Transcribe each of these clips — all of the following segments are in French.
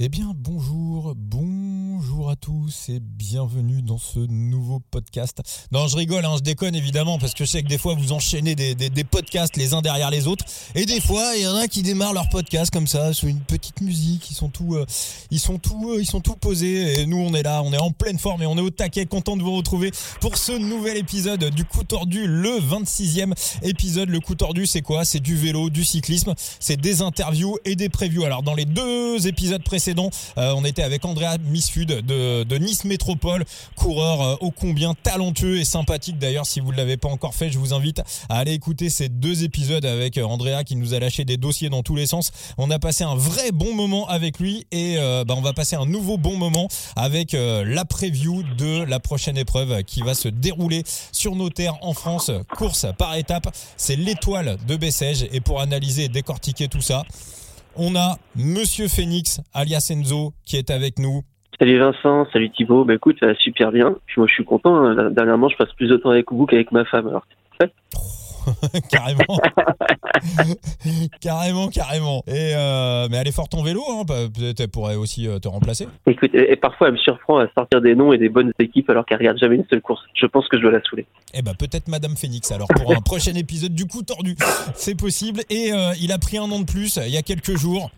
Eh bien, bonjour, bonjour à tous et bienvenue dans ce nouveau podcast. Non, je rigole, hein, je déconne évidemment parce que je sais que des fois vous enchaînez des, podcasts les uns derrière les autres et des fois il y en a qui démarrent leur podcast comme ça sous une petite musique, ils sont tout, euh, ils sont tout, euh, ils sont tout posés et nous on est là, on est en pleine forme et on est au taquet, content de vous retrouver pour ce nouvel épisode du coup tordu, le 26e épisode. Le coup tordu, c'est quoi? C'est du vélo, du cyclisme, c'est des interviews et des previews. Alors dans les deux épisodes précédents euh, on était avec Andrea De, Nice Métropole, coureur euh, ô combien talentueux et sympathique. D'ailleurs, si vous ne l'avez pas encore fait, je vous invite à aller écouter ces deux épisodes avec euh, Andrea qui nous a lâché des dossiers dans tous les sens. On a passé un vrai bon moment avec lui et bah, on va passer un nouveau bon moment avec la preview de la prochaine épreuve qui va se dérouler sur nos terres en France, course par étape. C'est l'étoile de Bessèges et pour analyser et décortiquer tout ça, on a Monsieur Phoenix, alias Enzo, qui est avec nous. Salut Vincent, salut Thibaut. Bah écoute, ça va super bien. Puis moi je suis content. Hein. Dernièrement, je passe plus de temps avec vous qu'avec ma femme. Alors, carrément. carrément, carrément. Et euh, mais elle est forte en vélo, hein. peut-être elle pourrait aussi euh, te remplacer. Écoute, et, parfois elle me surprend à sortir des noms et des bonnes équipes alors qu'elle regarde jamais une seule course. Je pense que je dois la saouler. Eh ben peut-être Madame Phoenix alors pour un prochain épisode du coup tordu. C'est possible. Et euh, il a pris un an de plus il y a quelques jours.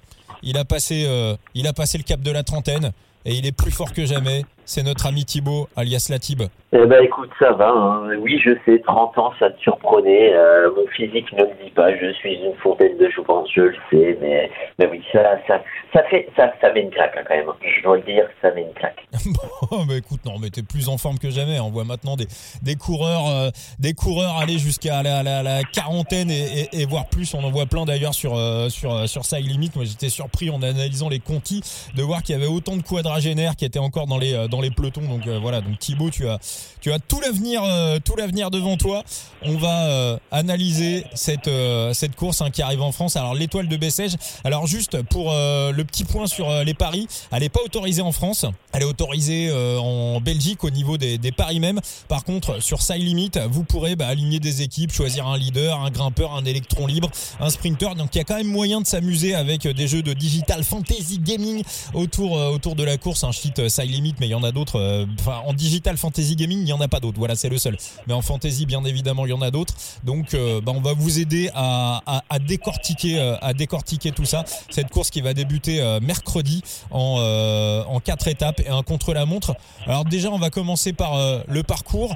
Il a passé, il a passé le cap de la trentaine et il est plus fort que jamais. C'est notre ami Thibaut, alias Latib. Eh ben écoute, ça va. Hein. Oui, je sais, 30 ans, ça te surprenait. Euh, mon physique ne le dit pas. Je suis une fontaine de jouvence, je le sais. Mais, mais oui, ça, ça, ça fait, ça, ça met une claque hein, quand même. Je dois le dire, ça met une claque. bon, bah écoute, non, mais t'es plus en forme que jamais. On voit maintenant des, des coureurs, euh, des coureurs aller jusqu'à la, la, la, quarantaine et, et, et, voire plus. On en voit plein d'ailleurs sur euh, sur sur Side Limit. Moi, j'étais surpris en analysant les contis de voir qu'il y avait autant de quadragénaires qui étaient encore dans les dans les pelotons. Donc euh, voilà, donc Thibaut, tu as, tu as tout l'avenir, euh, tout l'avenir devant toi. On va euh, analyser cette cette course hein, qui arrive en France. Alors l'étoile de Bessèges. Alors juste pour le petit point sur les paris, elle n'est pas autorisée en France. Elle est autorisée en Belgique au niveau des, paris même. Par contre, sur Side Limit, vous pourrez bah, aligner des équipes, choisir un leader, un grimpeur, un électron libre, un sprinter. Donc il y a quand même moyen de s'amuser avec des jeux de digital fantasy gaming autour autour de la course. Un cheat Side Limit, mais il y en a d'autres euh, en digital fantasy gaming, il n'y en a pas d'autres. Voilà, c'est le seul. Mais en fantasy, bien évidemment, il y en a d'autres. Donc, euh, bah, on va vous aider à, décortiquer, euh, à décortiquer tout ça. Cette course qui va débuter mercredi en, en quatre étapes et un contre-la-montre. Alors déjà, on va commencer par le parcours.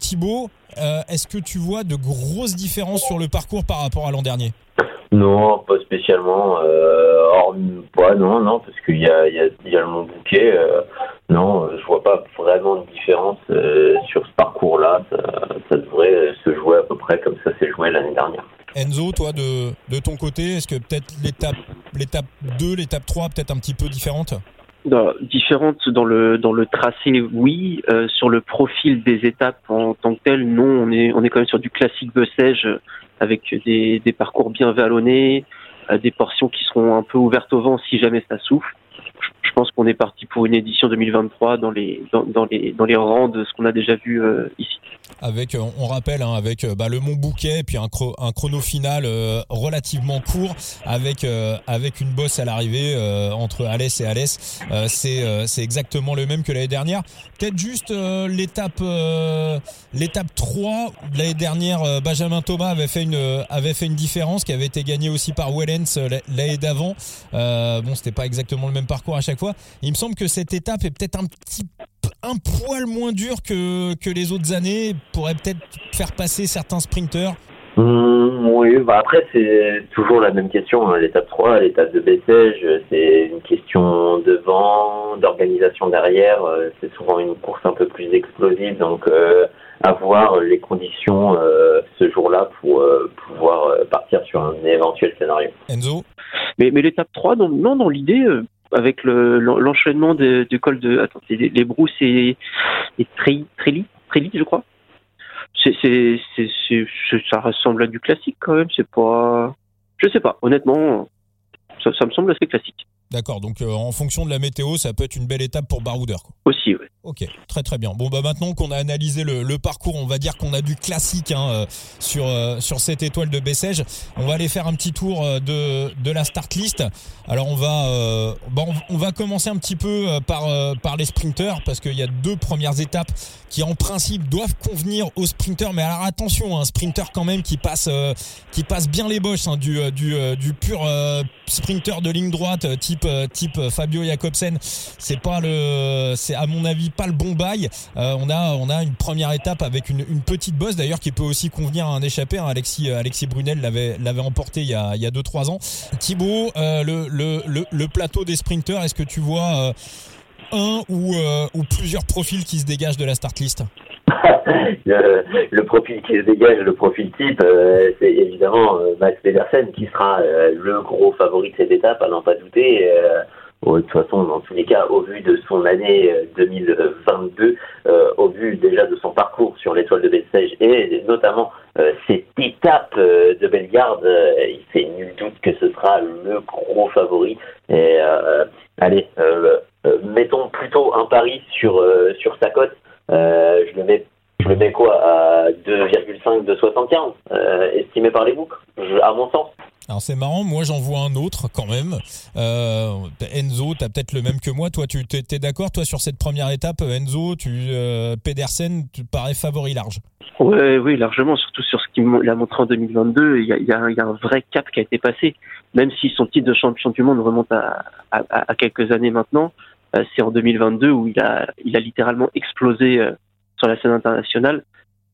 Thibaut, est-ce que tu vois de grosses différences sur le parcours par rapport à l'an dernier non, pas spécialement. Euh, pas, non, non, parce qu'il y a, y, a, y a le Mont Bouquet. Euh, non, je vois pas vraiment de différence euh, sur ce parcours-là. Ça, ça, devrait se jouer à peu près comme ça s'est joué l'année dernière. Enzo, toi, de, de ton côté, est-ce que peut-être l'étape, l'étape 2, l'étape 3, peut-être un petit peu différente dans, différente dans le dans le tracé, oui. Euh, sur le profil des étapes en tant que tel, non. On est on est quand même sur du classique Bessèges avec des, des parcours bien vallonnés, euh, des portions qui seront un peu ouvertes au vent si jamais ça souffle. Je pense qu'on est parti pour une édition 2023 dans les dans, les dans les rangs de ce qu'on a déjà vu euh, ici. Avec, euh, on rappelle, hein, avec euh, bah, le Mont Bouquet, puis un, chrono final relativement court, avec avec une bosse à l'arrivée entre Alès et Alès. c'est c'est exactement le même que l'année dernière. Peut-être juste l'étape l'étape 3 l'année dernière, Benjamin Thomas avait fait une avait fait une différence qui avait été gagnée aussi par Wellens l'année d'avant. bon, c'était pas exactement le même parcours à chaque fois. Il me semble que cette étape est peut-être un petit un poil moins dur que, que les autres années, pourrait peut-être faire passer certains sprinteurs mmh, Oui, bah après c'est toujours la même question. Hein. L'étape 3, l'étape de Bessèges, c'est une question de vent, d'organisation derrière. Euh, c'est souvent une course un peu plus explosive, donc euh, avoir les conditions euh, ce jour-là pour pouvoir partir sur un éventuel scénario. Enzo? Mais, mais l'étape 3, non, non dans l'idée, avec l'enchaînement le, du col de attends, les, les brousses et, et Tréli, je crois. C'est, ça ressemble à du classique quand même. C'est pas, je sais pas. Honnêtement, ça, ça me semble assez classique. D'accord. Donc euh, en fonction de la météo, ça peut être une belle étape pour Baroudeur. Aussi, oui. Ok, très très bien. Bon bah maintenant qu'on a analysé le, le, parcours, on va dire qu'on a du classique hein, euh, sur euh, sur cette étoile de Bessèges. On va aller faire un petit tour euh, de de la start list. Alors on va bon, on va commencer un petit peu par par les sprinters parce qu'il y a deux premières étapes qui en principe doivent convenir aux sprinters. Mais alors attention, un sprinter quand même qui passe qui passe bien les boches hein, du du du pur sprinter de ligne droite type type Fabio Jacobsen. C'est pas le c'est à mon avis pas le bon bail. Euh, on a on a une première étape avec une, petite bosse d'ailleurs qui peut aussi convenir à un échappé. Hein. Alexis euh, Alexis Brunel l'avait l'avait emporté il y a il y a deux trois ans. Thibaut, euh, le, plateau des sprinters, est-ce que tu vois un ou, plusieurs profils qui se dégagent de la start list? Le, le, profil qui se dégage, le profil type, c'est évidemment Max Pedersen qui sera le gros favori de cette étape, à n'en pas douter de toute façon, dans tous les cas, au vu de son année 2022, euh, euh, au vu déjà de son parcours sur l'étoile de Bessèges et notamment euh, cette étape de Bellegarde, il fait nul doute que ce sera le gros favori. Et allez, mettons plutôt un pari sur sur sa cote. je le mets je le mets quoi à 2,5 de 75 estimé par les boucs, à mon sens. Alors c'est marrant, moi j'en vois un autre quand même. Euh, Enzo, tu as peut-être le même que moi. Toi, tu es, d'accord toi sur cette première étape Enzo, tu euh, Pedersen, tu parais favori large? Oui, oui, largement, surtout sur ce qu'il a montré en 2022. Il y a, un vrai cap qui a été passé. Même si son titre de champion du monde remonte à, quelques années maintenant, euh, c'est en 2022 où il a, littéralement explosé euh, sur la scène internationale.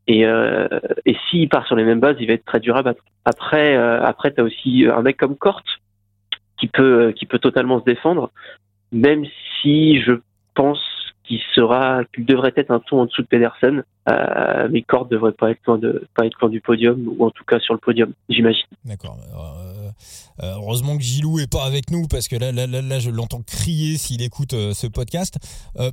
Et, euh, et s'il part sur les mêmes bases, il va être très dur à battre. Après, euh, après, t'as aussi un mec comme Kort qui peut, qui peut totalement se défendre, même si je pense qu'il sera, qu'il devrait être un ton en dessous de Pedersen, euh, mais Kort devrait pas être loin de, pas être loin du podium ou en tout cas sur le podium, j'imagine. D'accord. Euh, euh, heureusement que Gilou est pas avec nous parce que là, là, là, je l'entends crier s'il écoute euh, ce podcast.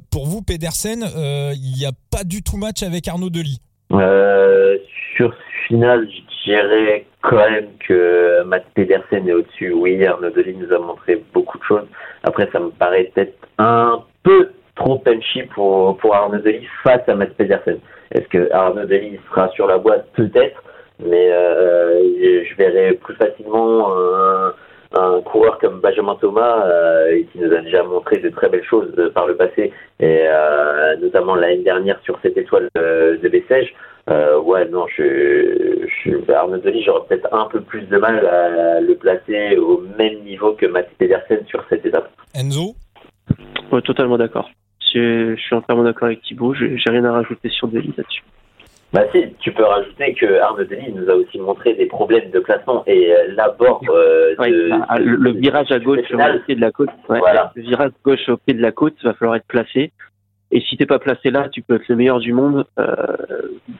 pour vous, Pedersen, il n'y a pas du tout match avec Arnaud Delis. Euh, sur finale, je dirais quand même que Matt Pedersen est au-dessus. Oui, Arnaud Delis nous a montré beaucoup de choses. Après, ça me paraît peut-être un peu trop punchy pour, pour Arnaud Delis face à Matt Pedersen. Est-ce que Arnaud Delis sera sur la boîte? Peut-être, mais euh, je verrais plus facilement un, un coureur comme Benjamin Thomas euh, qui nous a déjà montré de très belles choses euh, par le passé et euh, notamment l'année dernière sur cette étoile de Bessèges. ouais, non, je, je Arnaud Delis, j'aurais peut-être un peu plus de mal à le placer au même niveau que Mathieu Pedersen sur cette étape. Enzo? Ouais, totalement d'accord. Je, je suis entièrement d'accord avec Thibaut. J'ai rien à rajouter sur Delis là-dessus. Bah si, tu peux rajouter que Arnaud Delis nous a aussi montré des problèmes de placement et euh, l'abord euh, de, bah, le, le, virage à gauche au pied de la côte. Ouais, voilà. Le virage gauche au pied de la côte, va falloir être placé. Et si t'es pas placé là, tu peux être le meilleur du monde, euh,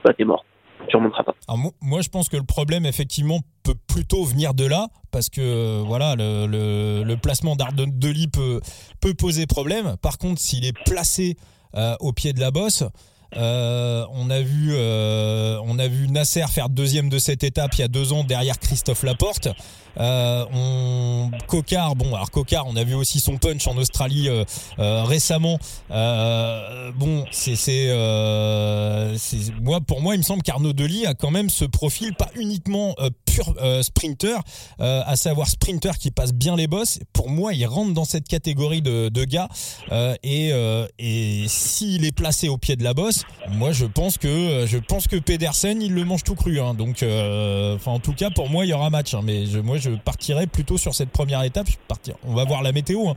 bah t'es mort. Tu remonteras pas. Alors, moi, je pense que le problème, effectivement, peut plutôt venir de là, parce que voilà, le, le, le placement d'Arnaud Delis peut, peut poser problème. Par contre, s'il est placé euh, au pied de la bosse, euh, on a vu, euh, on a vu Nasser faire deuxième de cette étape il y a deux ans derrière Christophe Laporte. Euh, on Cocard, bon alors Cocard, on a vu aussi son punch en Australie euh, euh, récemment. Euh, bon, c'est c'est moi pour moi il me semble qu'Arnaud Delis a quand même ce profil pas uniquement pur sprinter, à savoir sprinter qui passe bien les bosses. Pour moi, il rentre dans cette catégorie de, gars et et s'il est placé au pied de la bosse, moi je pense que je pense que Pedersen il le mange tout cru. Hein, donc en tout cas pour moi il y aura match. Hein, mais moi je partirais plutôt sur cette première étape. On va voir la météo. Hein.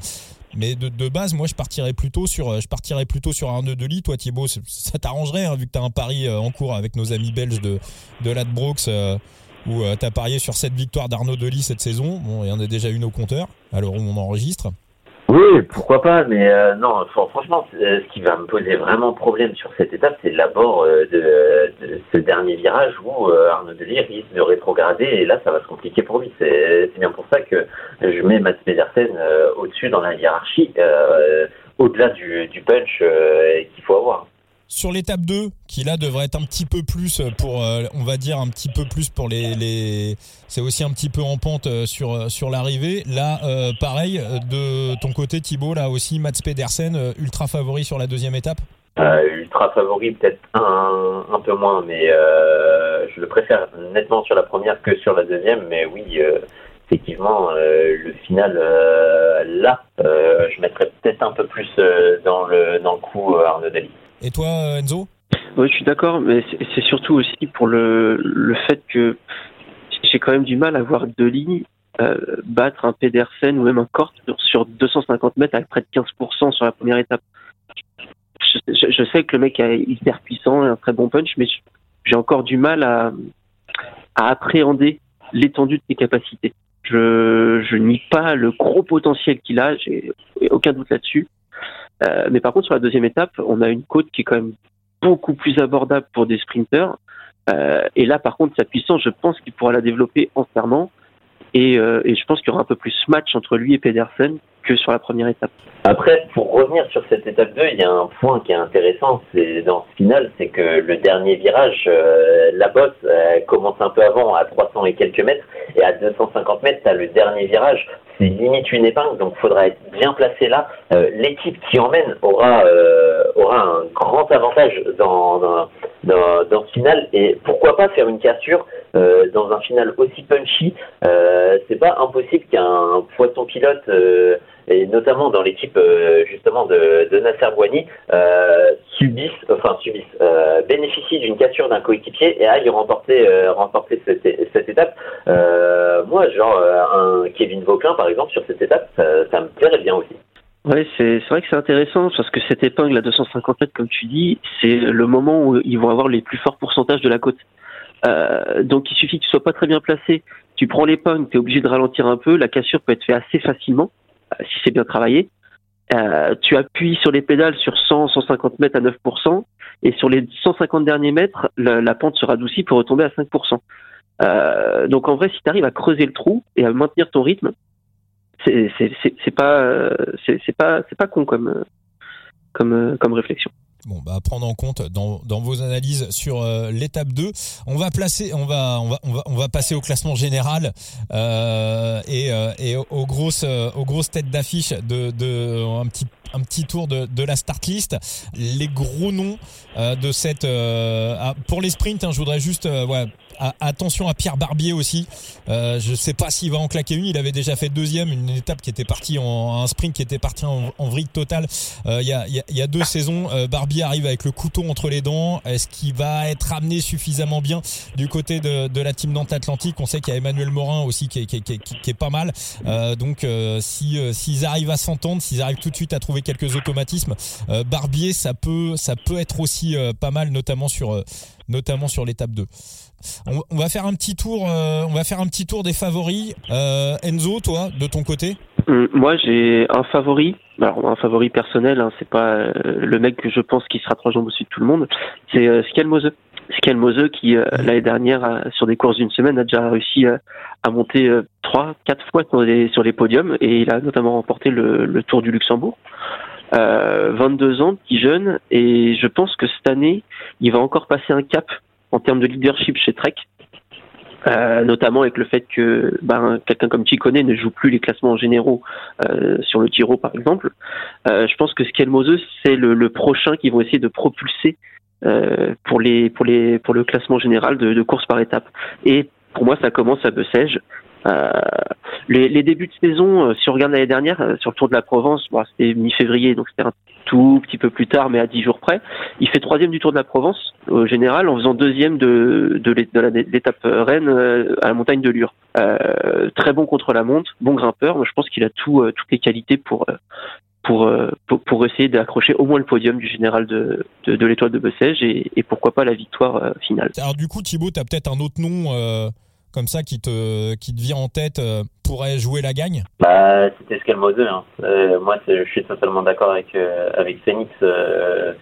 Mais de, base, moi, je partirais plutôt sur, je partirais plutôt sur un nœud de lit. Toi, Thibaut, ça t'arrangerait, vu que tu as un pari euh, en cours avec nos amis belges de, de Ladbrokes, euh, où euh, tu as parié sur cette victoire d'Arnaud Delis cette saison. Bon, il y en a déjà une au compteur, alors où on enregistre. Oui, pourquoi pas, mais euh, non, franchement, euh, ce qui va me poser vraiment problème sur cette étape, c'est l'abord de, ce dernier virage où Arnaud Delis risque de rétrograder, et là, ça va se compliquer pour lui. C'est bien pour ça que je mets Mats Pedersen au-dessus dans la hiérarchie, au-delà du punch qu'il faut avoir sur l'étape 2 qui là devrait être un petit peu plus pour euh, on va dire un petit peu plus pour les, c'est aussi un petit peu en pente euh, sur euh, l'arrivée là euh, pareil de ton côté Thibaut là aussi Mats Pedersen ultra favori sur la deuxième étape? Ultra favori, peut-être un, un peu moins, mais je le préfère nettement sur la première que sur la deuxième. Mais oui, effectivement, le final, là, je mettrais peut-être un peu plus dans, le, dans le coup Arnaud Dali. Et toi, Enzo Oui, je suis d'accord, mais c'est surtout aussi pour le, le fait que j'ai quand même du mal à voir Deli euh, battre un Pedersen ou même un Kort sur 250 mètres avec près de 15% sur la première étape. Je, sais que le mec est hyper puissant et un très bon punch, mais j'ai encore du mal à, à appréhender l'étendue de ses capacités. Je, je nie pas le gros potentiel qu'il a, j'ai aucun doute là-dessus. Euh, mais par contre, sur la deuxième étape, on a une côte qui est quand même beaucoup plus abordable pour des sprinters. Euh, et là, par contre, sa puissance, je pense qu'il pourra la développer entièrement. Et, euh, et je pense qu'il y aura un peu plus match entre lui et Pedersen que sur la première étape. Après, pour revenir sur cette étape 2, il y a un point qui est intéressant c'est dans ce final, c'est que le dernier virage, euh, la bosse commence un peu avant, à 300 et quelques mètres, et à 250 mètres, tu le dernier virage. C'est limite une épingle, donc il faudra être bien placé là. Euh, l'équipe qui emmène aura, euh, aura un grand avantage dans, dans, dans, ce final, et pourquoi pas faire une cassure euh, dans un final aussi punchy? Euh, c'est pas impossible qu'un poisson pilote, euh, et notamment dans l'équipe euh, justement de, de Nasser Bouani, subisse, enfin subisse, bénéficie d'une cassure d'un coéquipier et aille remporter, remporter cette, cette étape. moi, genre un Kevin Vauquelin par exemple sur cette étape, ça, ça me plairait bien aussi. Ouais, c'est vrai que c'est intéressant parce que cette épingle à 250 mètres, comme tu dis, c'est le moment où ils vont avoir les plus forts pourcentages de la côte. Euh, donc il suffit que tu sois pas très bien placé, tu prends l'épingle, tu es obligé de ralentir un peu, la cassure peut être faite assez facilement euh, si c'est bien travaillé. Euh, tu appuies sur les pédales sur 100, 150 mètres à 9%, et sur les 150 derniers mètres, la, pente sera adoucie pour retomber à 5%. Euh, donc en vrai, si tu arrives à creuser le trou et à maintenir ton rythme, c'est pas pas pas con comme comme comme réflexion. Bon, bah, prendre en compte dans, vos analyses sur euh, l'étape 2. On va placer, on va, on va, on va, on va passer au classement général euh, et, euh, et aux grosses, aux grosses têtes d'affiche de, un petit un petit tour de, de la start list. Les gros noms de cette ah, pour les sprints, hein, je voudrais juste ouais, attention à Pierre Barbier aussi. Euh, je sais pas s'il va en claquer une. Il avait déjà fait deuxième, une étape qui était partie en un sprint qui était parti en, en vrille totale. Euh, il y, a, deux saisons. Euh, Barbier arrive avec le couteau entre les dents. Est-ce qu'il va être amené suffisamment bien du côté de, la team Nantes Atlantique On sait qu'il y a Emmanuel Morin aussi qui est, qui, est pas mal. Euh, donc si s'ils arrivent à s'entendre, s'ils arrivent tout de suite à trouver quelques automatismes, Barbier ça peut ça peut être aussi pas mal, notamment sur notamment sur l'étape 2. On, va faire un petit tour. Euh, on va faire un petit tour des favoris. Euh, Enzo, toi, de ton côté hum, Moi, j'ai un favori. Alors, un favori personnel. Hein, c'est pas euh, le mec que je pense qui sera trois jambes au-dessus de tout le monde. C'est Skelmose. Skelmose qui l'année dernière, sur des courses d'une semaine, a déjà réussi à monter trois, quatre fois sur les, sur les podiums et il a notamment remporté le, le Tour du Luxembourg. Euh, 22 ans, petit jeune, et je pense que cette année, il va encore passer un cap en termes de leadership chez Trek. Euh, notamment avec le fait que ben, quelqu'un comme Chicone ne joue plus les classements généraux euh, sur le Tiro par exemple. Euh, je pense que Skelmose c'est le, prochain qui vont essayer de propulser euh, pour le classement général de, de course par étape. Et pour moi ça commence à Bessèges. Euh, les, débuts de saison, euh, si on regarde l'année dernière, euh, sur le Tour de la Provence, c'était mi-février, donc c'était un tout petit peu plus tard, mais à dix jours près. Il fait troisième du Tour de la Provence au général, en faisant deuxième de, de l'étape Rennes à la montagne de Lure. Euh, très bon contre la montre, bon grimpeur. Moi, je pense qu'il a tout, toutes les qualités pour pour, pour, essayer d'accrocher au moins le podium du général de, de, l'étoile de Bessèges et, pourquoi pas la victoire finale. Alors du coup, Thibaut, tu as peut-être un autre nom euh, comme ça qui te, qui te vient en tête euh, pourrait jouer la gagne? Bah, C'était Scalmose. Hein. Euh, moi, je suis totalement d'accord avec, euh, avec Phoenix. Euh,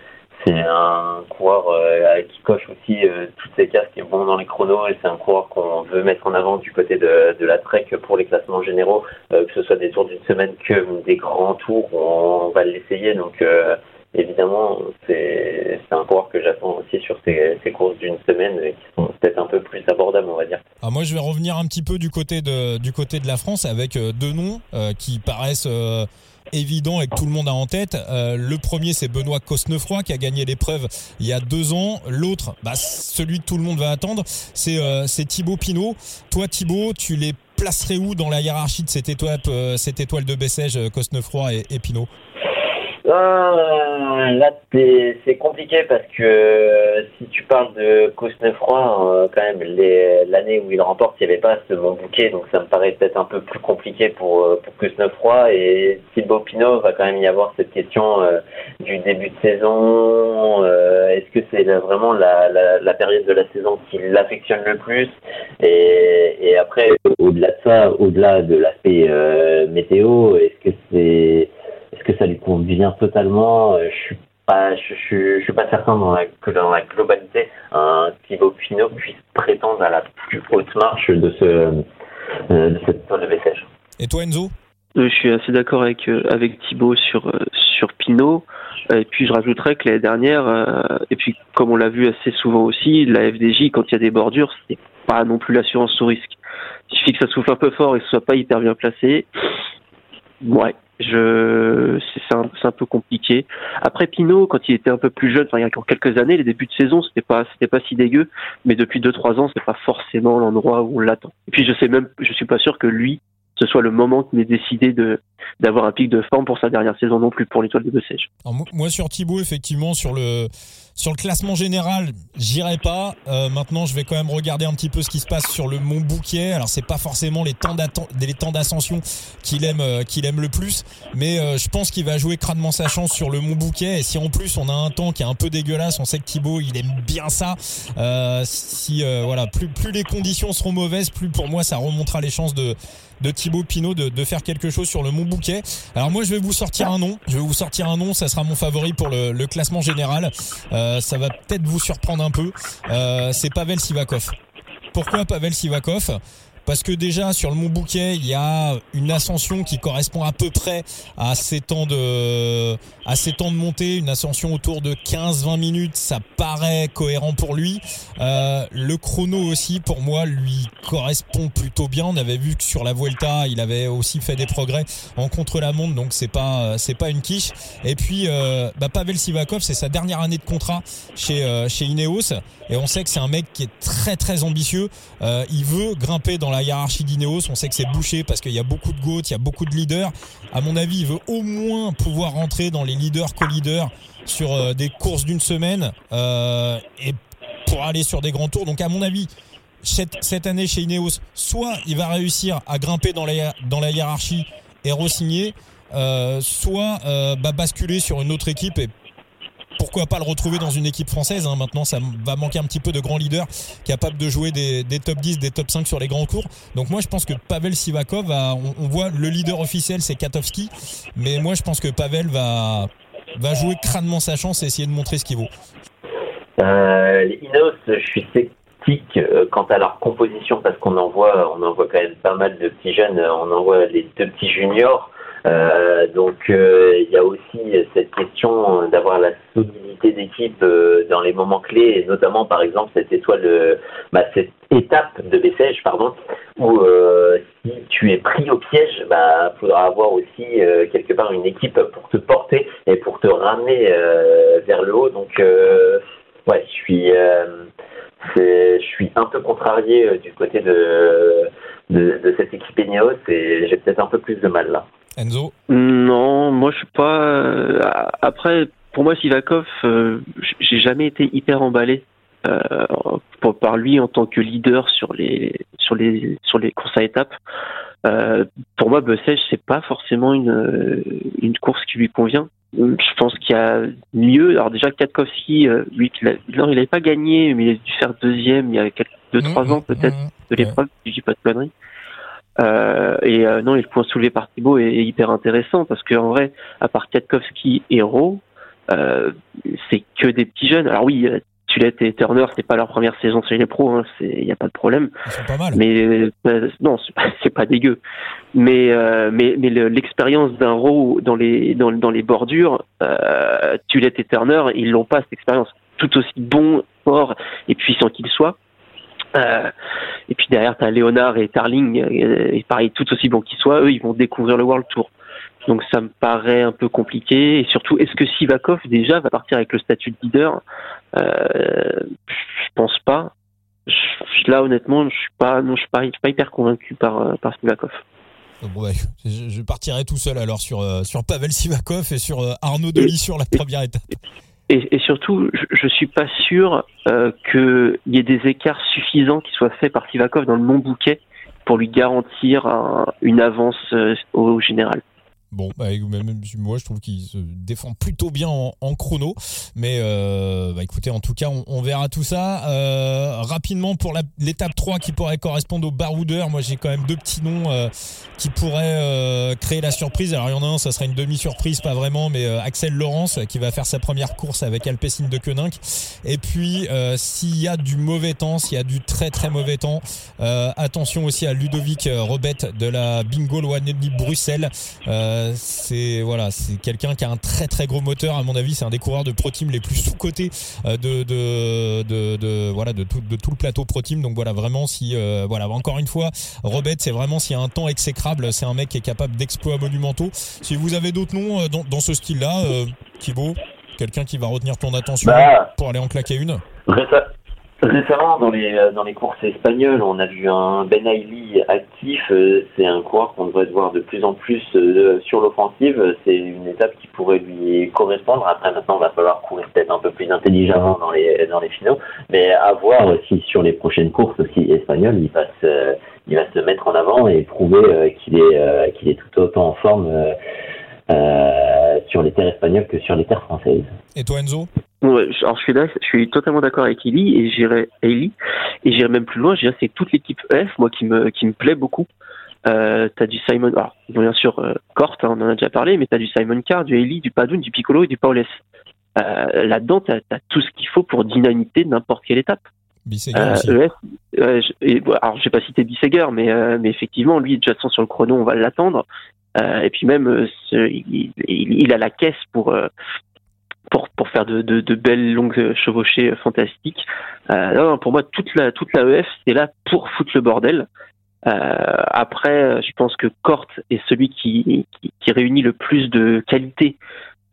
c'est un coureur qui coche aussi toutes ses cases, qui est bon dans les chronos, et c'est un coureur qu'on veut mettre en avant du côté de, de la Trek pour les classements généraux, que ce soit des tours d'une semaine que des grands tours, on va l'essayer. Donc évidemment, c'est un coureur que j'attends aussi sur ces, courses d'une semaine qui sont peut-être un peu plus abordables, on va dire. Alors moi, je vais revenir un petit peu du côté de, du côté de la France avec euh, deux noms euh, qui paraissent euh, évident et que tout le monde a en tête. le premier, c'est Benoît Cosnefroy qui a gagné l'épreuve il y a deux ans. L'autre, bah, celui que tout le monde va attendre, c'est c'est Thibaut Pinot. Toi, Thibaut, tu les placerais où dans la hiérarchie de cette étoile, cette étoile de Bessèges, Cosnefroy et, et Pinot? Là, c'est compliqué parce que euh, si tu parles de Cosnefroy, euh, quand même, l'année où il remporte, il n'y avait pas ce bon bouquet, donc ça me paraît peut-être un peu plus compliqué pour, euh, pour Cosnefroy. Et Thibaut Pinot va quand même y avoir cette question du début de saison. Est-ce que c'est vraiment la, la, période de la saison qui l'affectionne le plus? Et, et après, au-delà de ça, au-delà de l'aspect météo, est-ce que c'est est-ce que ça lui convient totalement euh, Je suis pas, je, je, suis pas certain dans la, que dans la globalité, un Thibaut Pinot puisse prétendre à la plus haute marche de ce euh, de cette toile de Bessèges. Et toi, Enzo? Euh, Je suis assez d'accord avec avec Thibaut sur sur Pinot. Et puis je rajouterais que l'année dernière, et puis comme on l'a vu assez souvent aussi, la FDJ, quand il y a des bordures, c'est pas non plus l'assurance sous risque. Il suffit que ça souffle un peu fort et que ce soit pas hyper bien placé. Ouais, je c'est un, un, peu compliqué. Après Pinot, quand il était un peu plus jeune, enfin il y a quelques années, les débuts de saison, c'était pas c'était pas si dégueu, mais depuis deux trois ans, c'est pas forcément l'endroit où on l'attend. Et puis je sais même, je suis pas sûr que lui ce soit le moment qu'il ait décidé d'avoir un pic de forme pour sa dernière saison non plus pour l'étoile de Bessèges. Moi sur Thibaut effectivement sur le sur le classement général, j'irai pas. Euh, maintenant, je vais quand même regarder un petit peu ce qui se passe sur le Mont Bouquet. Alors, c'est pas forcément les temps les temps d'ascension qu'il aime euh, qu'il aime le plus, mais euh, je pense qu'il va jouer crânement sa chance sur le Mont Bouquet. Et si en plus on a un temps qui est un peu dégueulasse, on sait que Thibaut il aime bien ça. si voilà, plus plus les conditions seront mauvaises, plus pour moi ça remontera les chances de de Thibaut Pinot de, faire quelque chose sur le Mont Bouquet. Alors moi je vais vous sortir un nom, je vais vous sortir un nom, ça sera mon favori pour le, le classement général. Euh, ça va peut-être vous surprendre un peu. Euh, c'est Pavel Sivakov. Pourquoi Pavel Sivakov? Parce que déjà sur le Mont Bouquet, il y a une ascension qui correspond à peu près à ces temps de à ces temps de montée, une ascension autour de 15-20 minutes, ça paraît cohérent pour lui. Euh, le chrono aussi pour moi lui correspond plutôt bien. On avait vu que sur la Vuelta, il avait aussi fait des progrès en contre-la-montre, donc c'est pas c'est pas une quiche. Et puis euh, bah, Pavel Sivakov, c'est sa dernière année de contrat chez euh, chez Ineos et on sait que c'est un mec qui est très très ambitieux. Euh, il veut grimper dans la hiérarchie d'Ineos. On sait que c'est bouché parce qu'il y a beaucoup de GOAT, il y a beaucoup de leaders. À mon avis, il veut au moins pouvoir rentrer dans les leaders co-leaders sur euh, des courses d'une semaine euh, et pour aller sur des grands tours. Donc à mon avis, cette, année chez Ineos, soit il va réussir à grimper dans la, dans la hiérarchie et re-signer, euh, soit bah, basculer sur une autre équipe et pourquoi pas le retrouver dans une équipe française hein. Maintenant, ça va manquer un petit peu de grands leaders capables de jouer des, top 10, des top 5 sur les grands cours. Donc moi, je pense que Pavel Sivakov, on, voit le leader officiel, c'est Katowski, mais moi, je pense que Pavel va, va jouer crânement sa chance et essayer de montrer ce qu'il vaut. Euh, les Inos, je suis sceptique euh, quant à leur composition parce qu'on en on en voit quand même pas mal de petits jeunes. On en voit les deux petits juniors. Euh, donc euh, il y a aussi cette question d'avoir la solidité d'équipe euh, dans les moments clés, et notamment par exemple cette étoile, bah, cette étape de Bessèges, pardon, où si tu es pris au piège, bah faudra avoir aussi quelque part une équipe pour te porter et pour te ramener vers le haut. Donc ouais, je suis je suis un peu contrarié du côté de, de, de cette équipe Ineos et j'ai peut-être un peu plus de mal là. Enzo Non, moi je suis pas. Euh, après, pour moi, Sivakov, euh, j'ai jamais été hyper emballé euh, par lui en tant que leader sur les sur les sur les courses à étapes. pour moi, Bessèges, c'est pas forcément une une course qui lui convient. Je pense qu'il y a mieux. Alors déjà, Katkowski, lui, il n'avait pas gagné, mais il a dû faire deuxième il y a quelques, deux, trois mmh, ans peut-être mmh, de l'épreuve, si je dis pas de conneries. Euh, et euh, non, le point soulevé par Thibaut est, hyper intéressant parce qu'en vrai, à part Katkowski et Rowe, euh, c'est que des petits jeunes. Alors oui, euh, Tulette et Turner, c'est pas leur première saison chez les pros, il hein, n'y a pas de problème. Pas mal. Mais non, c'est pas, dégueu. Mais mais mais l'expérience d'un Rowe dans les dans, dans les bordures, euh, Tulette et Turner, ils l'ont pas cette expérience. Tout aussi bon, fort et puissant qu'ils soient. Euh, et puis derrière, tu as Léonard et Tarling, euh, et pareil, tout aussi bon qu'ils soient, eux, ils vont découvrir le World Tour. Donc ça me paraît un peu compliqué. Et surtout, est-ce que Sivakov déjà va partir avec le statut de leader? Euh, Je pense pas. là, honnêtement, je suis pas, non, je suis pas, pas hyper convaincu par par Sivakov. Bon, je partirai tout seul alors sur sur Pavel Sivakov et sur Arnaud Delis sur la première étape. Et, surtout, je, je suis pas sûr euh, qu'il y ait des écarts suffisants qui soient faits par Sivakov dans le non bouquet pour lui garantir une avance euh, au général. Bon, bah, même, moi je trouve qu'il se défend plutôt bien en, chrono, mais euh, bah, écoutez, en tout cas, on, verra tout ça euh, rapidement pour l'étape 3 qui pourrait correspondre au baroudeur. Moi, j'ai quand même deux petits noms euh, qui pourraient euh, créer la surprise. Alors, il y en a un, ça sera une demi-surprise, pas vraiment, mais euh, Axel Laurence qui va faire sa première course avec Alpecin de Koenig. Et puis, s'il y a du mauvais temps, s'il y a du très très mauvais temps, attention aussi à Ludovic Robet de la Bingo Loanelli Bruxelles. Euh, c'est voilà, c'est quelqu'un qui a un très très gros moteur. À mon avis, c'est un des coureurs de Pro Team les plus sous cotés euh, de, de, de, de, voilà de tout, de tout le plateau Pro Team. Donc voilà, vraiment si euh, voilà encore une fois, Robert, c'est vraiment s'il y a un temps exécrable, c'est un mec qui est capable d'exploits monumentaux. Si vous avez d'autres noms dans, dans ce style-là, Thibaut, quelqu'un qui va retenir ton attention bah, pour aller en claquer une? Récemment, dans les, euh, dans les courses espagnoles, on a vu un Ben Ailey actif. Euh, c'est un coureur qu'on devrait voir de plus en plus euh, sur l'offensive. C'est une étape qui pourrait lui correspondre. Après, maintenant, il va falloir courir peut-être un peu plus intelligemment dans les, dans les finaux. Mais à voir si sur les prochaines courses aussi espagnoles, il va se, il va se mettre en avant et prouver qu'il est, qu'il est tout autant en forme sur les terres espagnoles que sur les terres françaises. Et toi, Enzo? Ouais, alors je suis là, je suis totalement d'accord avec Eli et j'irai Eli et j'irai même plus loin. Je c'est toute l'équipe F, moi qui me qui me plaît beaucoup. Euh, t'as du Simon, alors bien sûr euh, Cort, hein, on en a déjà parlé, mais t'as du Simon Carr, du Eli, du Padoun, du Piccolo et du Paulès. Euh, Là-dedans, t'as as tout ce qu'il faut pour dynamiter n'importe quelle étape. Euh, EF, euh, et, alors j'ai pas cité Bisseger, mais euh, mais effectivement, lui de toute façon sur le chrono, on va l'attendre. et puis même, il, il, a la caisse pour pour, pour faire de, de, de belles longues chevauchées fantastiques. Euh, non, pour moi, toute la, toute la EF, c'est là pour foutre le bordel. Euh, après, je pense que Cort est celui qui, qui, qui réunit le plus de qualité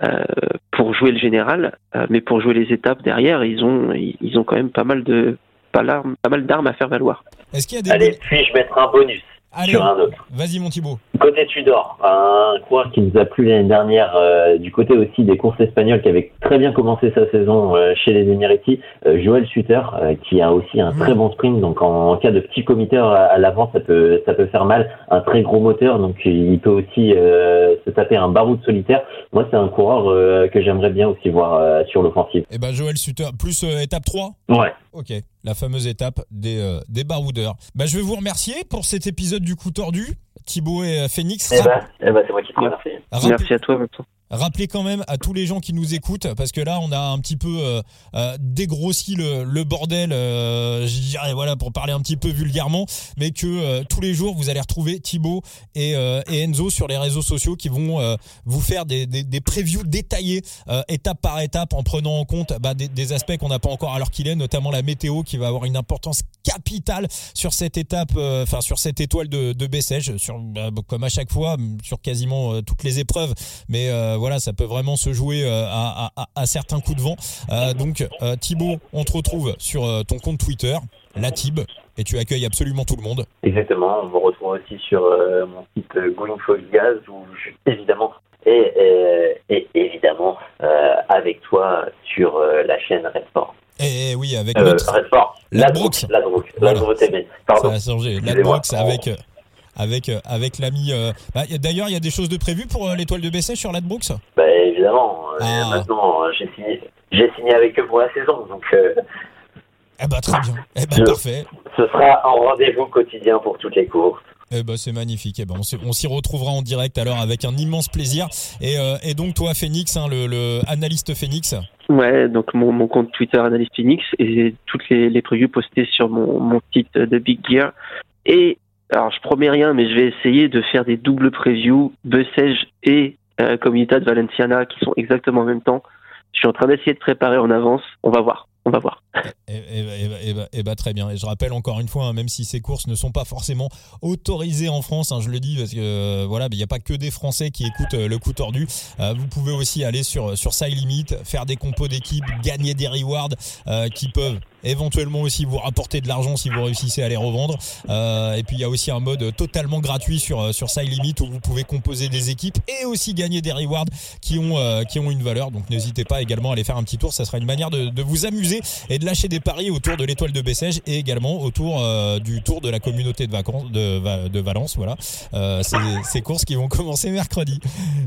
euh, pour jouer le général, euh, mais pour jouer les étapes derrière, ils ont, ils ont quand même pas mal de pas, pas mal d'armes à faire valoir. Est-ce qu'il y a des Allez, puis-je mettre un bonus sur un autre? Vas-y, mon Thibaut. Côté Tudor, un coureur qui nous a plu l'année dernière, euh, du côté aussi des courses espagnoles, qui avait très bien commencé sa saison euh, chez les Émiratis, euh, Joël Suter, qui a aussi un très bon sprint. Donc en, cas de petit comité à, l'avant, ça peut ça peut faire mal. Un très gros moteur, donc il peut aussi se taper un baroud solitaire. Moi, c'est un coureur que j'aimerais bien aussi voir sur l'offensive. Et eh ben Joël Suter, plus étape 3 Ouais. Ok, la fameuse étape des, euh, des baroudeurs. Bah, je vais vous remercier pour cet épisode du coup tordu, Thibaut et euh, Phoenix. Eh ben, eh ben, c'est moi qui te remercie. Merci à toi, maintenant. Rappelez quand même à tous les gens qui nous écoutent, parce que là on a un petit peu euh, euh dégrossi le, bordel, euh, je dirais voilà pour parler un petit peu vulgairement, mais que tous les jours vous allez retrouver Thibaut et, Enzo sur les réseaux sociaux qui vont vous faire des, des, previews détaillées étape par étape en prenant en compte bah, des, aspects qu'on n'a pas encore alors qu'il est, notamment la météo qui va avoir une importance capitale sur cette étape, enfin sur cette étoile de, de bah, comme à chaque fois sur quasiment toutes les épreuves, mais voilà, ça peut vraiment se jouer euh, à, certains coups de vent. Euh, donc Thibaut, on te retrouve sur ton compte Twitter, la Tib, et tu accueilles absolument tout le monde. Exactement, on me retrouve aussi sur mon site Going for Gaz où je, évidemment et, évidemment avec toi sur la chaîne Red Sport. Et oui, avec notre Red Sport, Ladbrooks, Ladbrooks, TV. Pardon. Ça a changé. Ladbrooks avec avec euh, avec l'ami. Euh, bah, D'ailleurs, il y a des choses de prévues pour euh, l'étoile de BC sur l'Adbrooks Bah évidemment. Ah. Maintenant, j'ai signé, j'ai signé avec eux pour la saison, donc. Eh bah très bien. Eh bah, parfait. Ce sera un rendez-vous quotidien pour toutes les courses. Eh ben c'est magnifique. Eh ben on s'y retrouvera en direct alors avec un immense plaisir. Et, et donc toi Phoenix, hein, le, le, analyste Phoenix? Ouais, donc mon, mon compte Twitter analyste Phoenix et toutes les, les previews postées sur mon, mon site de Big Gear. Et alors je promets rien, mais je vais essayer de faire des doubles previews, Bessèges et euh, Comunidad Valenciana qui sont exactement en même temps. Je suis en train d'essayer de préparer en avance. On va voir. on va voir. Et, bah, très bien. Et je rappelle encore une fois, hein, même si ces courses ne sont pas forcément autorisées en France, hein, je le dis parce que euh, voilà, il n'y a pas que des Français qui écoutent euh, le coup tordu. Euh, vous pouvez aussi aller sur sur Side Limit, faire des compos d'équipe, gagner des rewards qui peuvent éventuellement aussi vous rapporter de l'argent si vous réussissez à les revendre. Euh, et puis il y a aussi un mode totalement gratuit sur euh, sur Side Limit où vous pouvez composer des équipes et aussi gagner des rewards qui ont euh, qui ont une valeur. Donc n'hésitez pas également à aller faire un petit tour. Ça sera une manière de, de vous amuser et de lâcher des paris autour de l'étoile de Bessèges et également autour du tour de la communauté de vacances de, de Valence. Voilà, ces, ces courses qui vont commencer mercredi.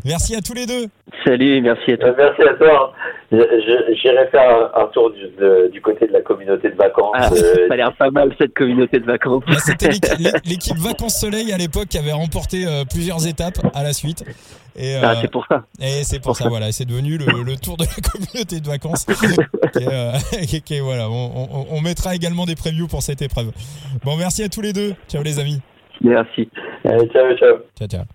Merci à tous les deux. Salut, merci à toi. Merci à toi. J'irai faire un, tour du, du, côté de la communauté de vacances. Ah, euh, ça a l'air pas mal cette communauté de vacances. Bah, c'était l'équipe Vacances Soleil à l'époque qui avait remporté euh, plusieurs étapes à la suite. Et, euh, ah, c'est pour ça. Et c'est pour, ça, voilà. C'est devenu le, le, tour de la communauté de vacances. voilà. On, on, mettra également des previews pour cette épreuve. Bon, merci à tous les deux. Ciao les amis. Merci. ciao, ciao. Ciao, ciao.